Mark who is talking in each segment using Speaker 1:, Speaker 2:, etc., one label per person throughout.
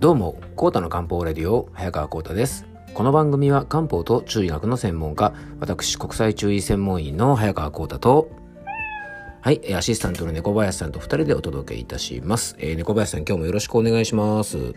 Speaker 1: どうも、コータの漢方レディオ、早川コータです。この番組は漢方と中医学の専門家、私、国際中医専門医の早川コータと、はい、アシスタントの猫林さんと二人でお届けいたします。えー、猫林さん、今日もよろしくお願いします。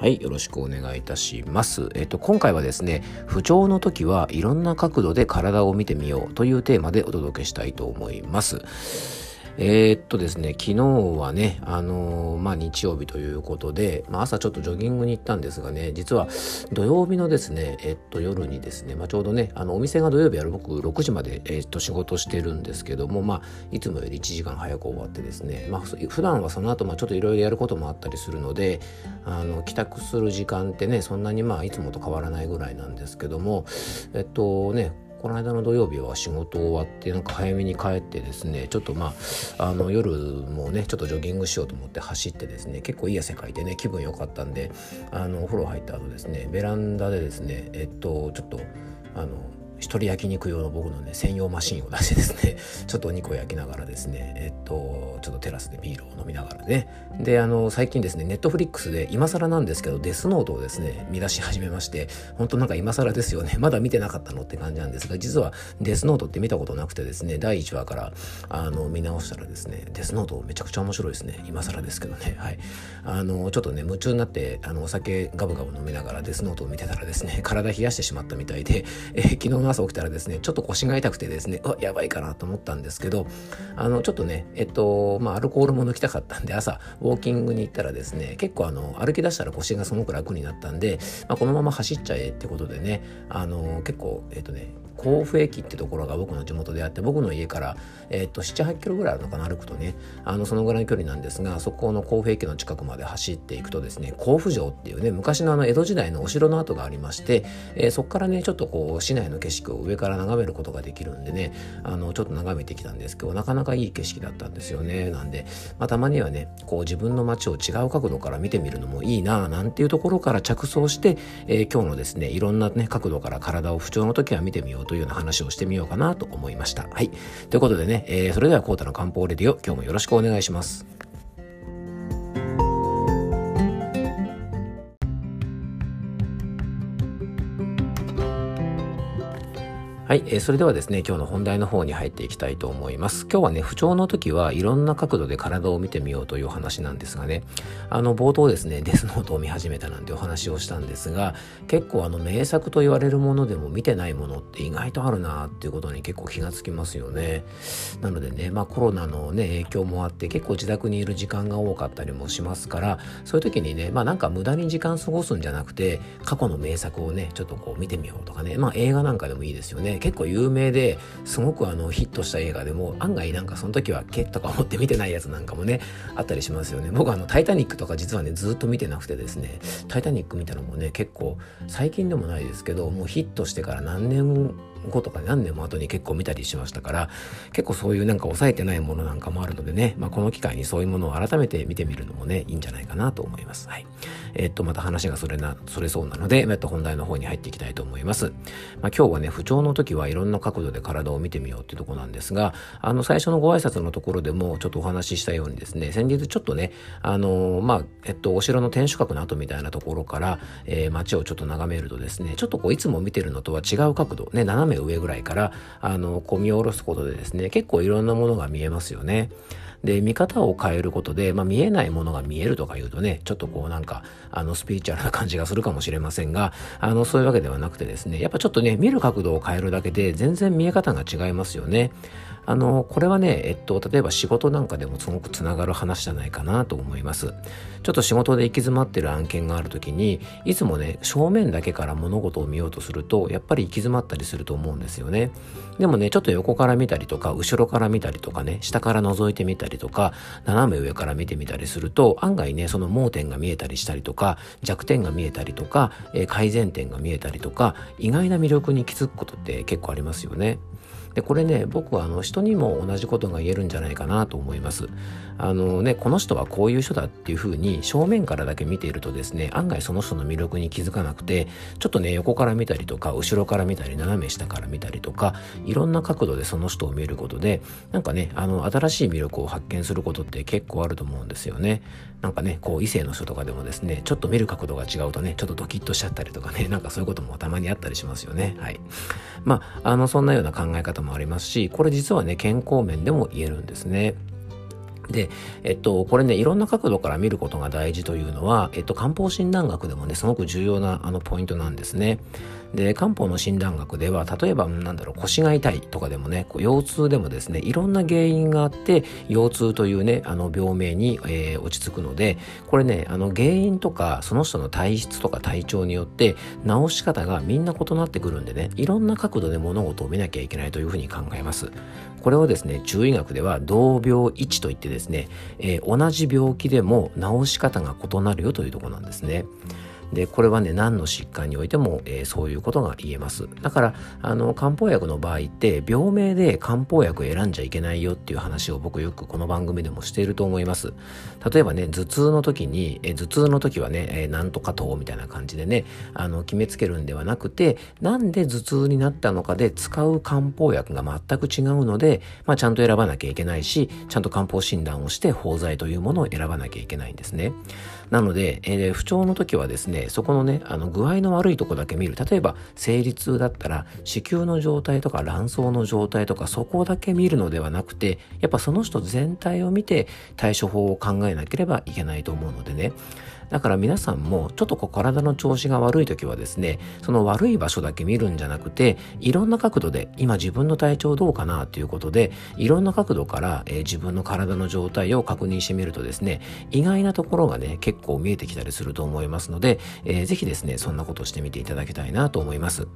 Speaker 1: はい、よろしくお願いいたします。えっと、今回はですね、不調の時はいろんな角度で体を見てみようというテーマでお届けしたいと思います。えー、っとですね、昨日はね、あのー、まあ、日曜日ということで、まあ、朝ちょっとジョギングに行ったんですがね、実は土曜日のですね、えっと、夜にですね、まあ、ちょうどね、あの、お店が土曜日やる僕6時まで、えっと、仕事してるんですけども、まあ、いつもより1時間早く終わってですね、まあ、普段はその後、まあ、ちょっといろいろやることもあったりするので、あの、帰宅する時間ってね、そんなにまあ、いつもと変わらないぐらいなんですけども、えっとね、この間の土曜日は仕事終わってなんか早めに帰ってですねちょっとまああの夜もねちょっとジョギングしようと思って走ってですね結構いい汗かいてね気分良かったんであのお風呂入った後ですねベランダでですねえっとちょっとあの一人焼肉用の僕のね専用マシンを出してですね ちょっとお肉を焼きながらですねえっとちょっとテラスでビールを飲みながらね。であの最近ですねネットフリックスで今更なんですけどデスノートをですね見出し始めまして本当なんか今更ですよね。まだ見てなかったのって感じなんですが実はデスノートって見たことなくてですね第1話からあの見直したらですねデスノートめちゃくちゃ面白いですね。今更ですけどね。はい。あのちょっとね夢中になってあのお酒ガブガブ飲みながらデスノートを見てたらですね体冷やしてしまったみたいで、えー、昨日の朝起きたらですねちょっと腰が痛くてですねうわやばいかなと思ったんですけどあのちょっとねえっとまあアルコールも抜きたかったんで朝ウォーキングに行ったらですね結構あの歩き出したら腰がすごく楽になったんで、まあ、このまま走っちゃえってことでねあの結構えっとね甲府駅ってところが僕の地元であって僕の家から、えー、っと78キロぐらいあるのかな歩くとね。あのそのぐらいの距離なんですがそこの甲府駅の近くまで走っていくとですね甲府城っていうね昔のあの江戸時代のお城の跡がありまして、えー、そこからねちょっとこう市内の景色を上から眺めることができるんでねあのちょっと眺めてきたんです。けどなかなかいい景色だったんですよね。なんで、まあ、たまにはねこう自分の街を違う角度から見てみるのもいいななんていうところから着想して、えー、今日のですねいろんなね角度から体を不調の時は見てみようというような話をしてみようかなと思いました。はい。ということでね、えー、それではコータの漢方レディオ、今日もよろしくお願いします。はい、えー、それではですね、今日の本題の方に入っていきたいと思います。今日はね、不調の時はいろんな角度で体を見てみようというお話なんですがね、あの、冒頭ですね、デスノートを見始めたなんてお話をしたんですが、結構あの、名作と言われるものでも見てないものって意外とあるなっていうことに結構気がつきますよね。なのでね、まあコロナのね、影響もあって結構自宅にいる時間が多かったりもしますから、そういう時にね、まあなんか無駄に時間過ごすんじゃなくて、過去の名作をね、ちょっとこう見てみようとかね、まあ映画なんかでもいいですよね。結構有名ですごくあのヒットした映画でも案外なんかその時はけとか思って見てないやつなんかもねあったりしますよね。僕あの「タイタニック」とか実はねずっと見てなくてですね「タイタニック」見たのもね結構最近でもないですけどもうヒットしてから何年後とか何年も後に結構見たりしましたから結構そういうなんか抑えてないものなんかもあるのでね、まあ、この機会にそういうものを改めて見てみるのもねいいんじゃないかなと思います。はい。えー、っとまた話がそれなそれそうなので、えっと本題の方に入っていきたいと思います。まあ、今日はね不調の時はいろんな角度で体を見てみようっていうとこなんですがあの最初のご挨拶のところでもちょっとお話ししたようにですね先日ちょっとねあのまあえっとお城の天守閣の跡みたいなところから、えー、街をちょっと眺めるとですねちょっとこういつも見てるのとは違う角度ね斜め上ぐらいからあのこみ下ろすことでですね結構いろんなものが見えますよね。で、見方を変えることで、まあ、見えないものが見えるとか言うとね、ちょっとこうなんか、あの、スピリチュアルな感じがするかもしれませんが、あの、そういうわけではなくてですね、やっぱちょっとね、見る角度を変えるだけで、全然見え方が違いますよね。あの、これはね、えっと、例えば仕事なんかでもすごくつながる話じゃないかなと思います。ちょっと仕事で行き詰まってる案件があるときに、いつもね、正面だけから物事を見ようとすると、やっぱり行き詰まったりすると思うんですよね。でもね、ちょっと横から見たりとか、後ろから見たりとかね、下から覗いてみたりとか、斜め上から見てみたりすると、案外ね、その盲点が見えたりしたりとか、弱点が見えたりとか、えー、改善点が見えたりとか、意外な魅力に気づくことって結構ありますよね。でこれね僕はあの人にも同じことが言えるんじゃないかなと思います。あのねこの人はこういう人だっていうふうに正面からだけ見ているとですね案外その人の魅力に気づかなくてちょっとね横から見たりとか後ろから見たり斜め下から見たりとかいろんな角度でその人を見ることでなんかねあの新しい魅力を発見することって結構あると思うんですよね。なんかねこう異性の人とかでもですねちょっと見る角度が違うとねちょっとドキッとしちゃったりとかね なんかそういうこともたまにあったりしますよね。はい。まああのそんなような考え方もありますしこれ実はね健康面でも言えるんですねで、えっと、これね、いろんな角度から見ることが大事というのは、えっと、漢方診断学でもね、すごく重要なあのポイントなんですね。で、漢方の診断学では、例えば、なんだろう、腰が痛いとかでもね、腰痛でもですね、いろんな原因があって、腰痛というね、あの、病名に、えー、落ち着くので、これね、あの、原因とか、その人の体質とか体調によって、治し方がみんな異なってくるんでね、いろんな角度で物事を見なきゃいけないというふうに考えます。これをですね、中医学では、同病一といってですね、えー、同じ病気でも治し方が異なるよというところなんですね。でこれはね何の疾患においても、えー、そういうことが言えます。だからあの漢方薬の場合って病名で漢方薬選んじゃいけないよっていう話を僕よくこの番組でもしていると思います。例えばね頭痛の時に、えー、頭痛の時はね、えー、なんとか糖みたいな感じでねあの決めつけるんではなくてなんで頭痛になったのかで使う漢方薬が全く違うので、まあ、ちゃんと選ばなきゃいけないしちゃんと漢方診断をして包剤というものを選ばなきゃいけないんですね。なので、えー、不調の時はですねそこのね、あの具合の悪いとこだけ見る。例えば、生理痛だったら、子宮の状態とか卵巣の状態とか、そこだけ見るのではなくて、やっぱその人全体を見て対処法を考えなければいけないと思うのでね。だから皆さんもちょっとこう体の調子が悪い時はですね、その悪い場所だけ見るんじゃなくて、いろんな角度で今自分の体調どうかなということで、いろんな角度から、えー、自分の体の状態を確認してみるとですね、意外なところがね、結構見えてきたりすると思いますので、えー、ぜひですね、そんなことしてみていただきたいなと思います。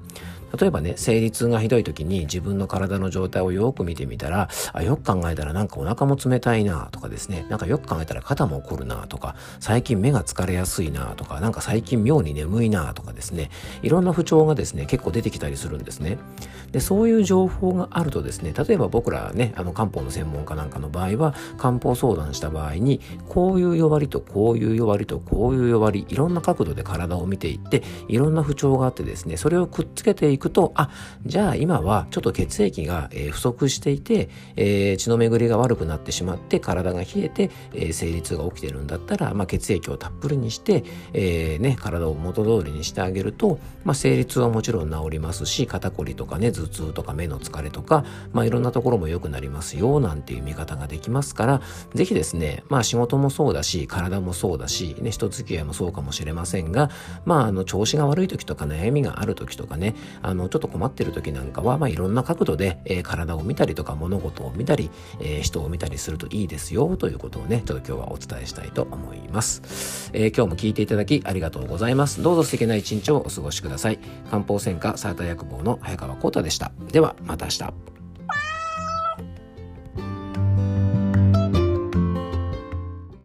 Speaker 1: 例えばね、生理痛がひどい時に自分の体の状態をよく見てみたら、あ、よく考えたらなんかお腹も冷たいなとかですね、なんかよく考えたら肩も凝るなとか、最近目が疲れやすいなとか、なんか最近妙に眠いなとかですね、いろんな不調がですね、結構出てきたりするんですね。で、そういう情報があるとですね、例えば僕らね、あの漢方の専門家なんかの場合は、漢方相談した場合に、こういう弱りとこういう弱りとこういう弱り、いろんな角度で体を見ていって、いろんな不調があってですね、それをくっつけていくと、あ、じゃあ今はちょっと血液が、えー、不足していて、えー、血の巡りが悪くなってしまって、体が冷えて、えー、生理痛が起きてるんだったら、まあ、血液をたっぷりにして、えー、ね、体を元通りにしてあげると、まあ、生理痛はもちろん治りますし、肩こりとかね、頭痛とか目の疲れとか、まあ、いろんなところも良くなりますよ、なんていう見方ができますから、ぜひですね、まあ、仕事もそうだし、体もそうだし、ね、人付き合いもそうかもしれませんが、まあ、あの、調子が悪い時とか悩みがある時とかね、あの、ちょっと困ってる時なんかは、まあ、いろんな角度で、えー、体を見たりとか物事を見たり、えー、人を見たりするといいですよ、ということをね、ちょっと今日はお伝えしたいと思います。えー、今日も聞いていただきありがとうございます。どうぞ素敵な一日をお過ごしください。漢方専科サーター薬房の早川幸太でした。では、また明日。